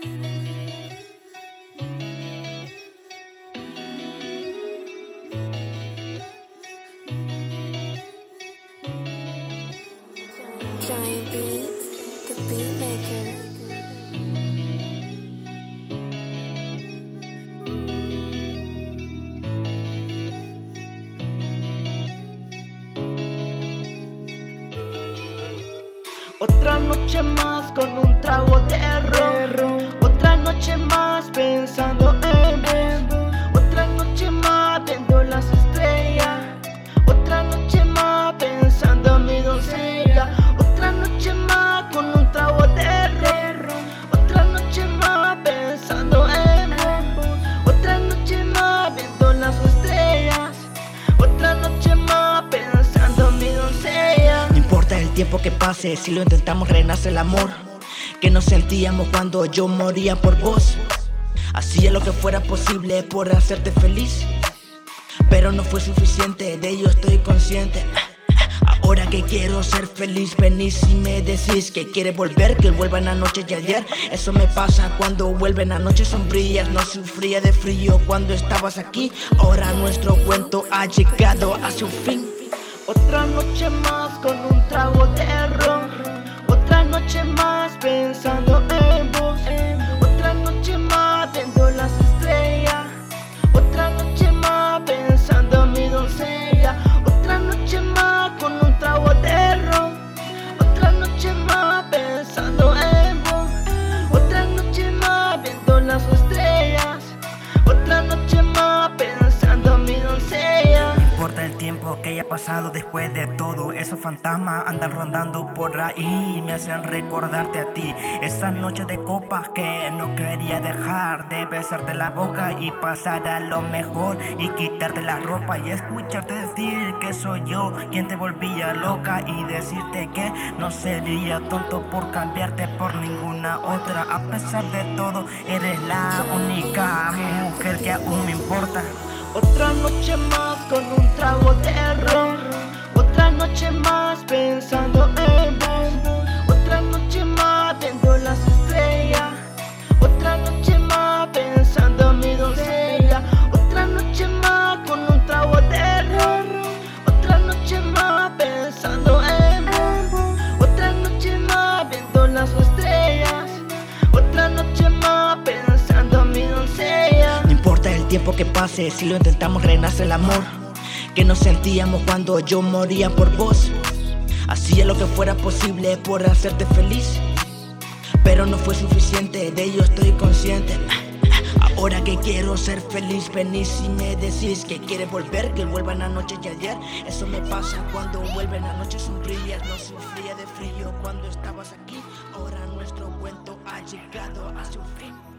Giant Beats, the beatmaker. Otra noche más con un trago de ron. Otra noche más tiempo que pase, si lo intentamos renace el amor que nos sentíamos cuando yo moría por vos. Hacía lo que fuera posible por hacerte feliz, pero no fue suficiente, de ello estoy consciente. Ahora que quiero ser feliz, venís y me decís que quieres volver, que vuelvan a noches de ayer. Eso me pasa cuando vuelven a noches sombrías. No sufría de frío cuando estabas aquí. Ahora nuestro cuento ha llegado a su fin. Otra noche más con un trago de ron. Otra noche más pensando en importa el tiempo que haya pasado después de todo, esos fantasmas andan rondando por ahí y me hacen recordarte a ti. Esa noche de copas que no quería dejar de besarte la boca y pasar a lo mejor y quitarte la ropa y escucharte decir que soy yo quien te volvía loca y decirte que no sería tonto por cambiarte por ninguna otra. A pesar de todo, eres la única mujer que aún me importa. Otra noche más con un trago de ron. Tiempo que pase, si lo intentamos renace el amor que nos sentíamos cuando yo moría por vos. Hacía lo que fuera posible por hacerte feliz, pero no fue suficiente, de ello estoy consciente. Ahora que quiero ser feliz, venís y me decís que quieres volver, que vuelvan a noches de ayer. Eso me pasa cuando vuelven a noches sombrías. No sufría de frío cuando estabas aquí. Ahora nuestro cuento ha llegado a su fin.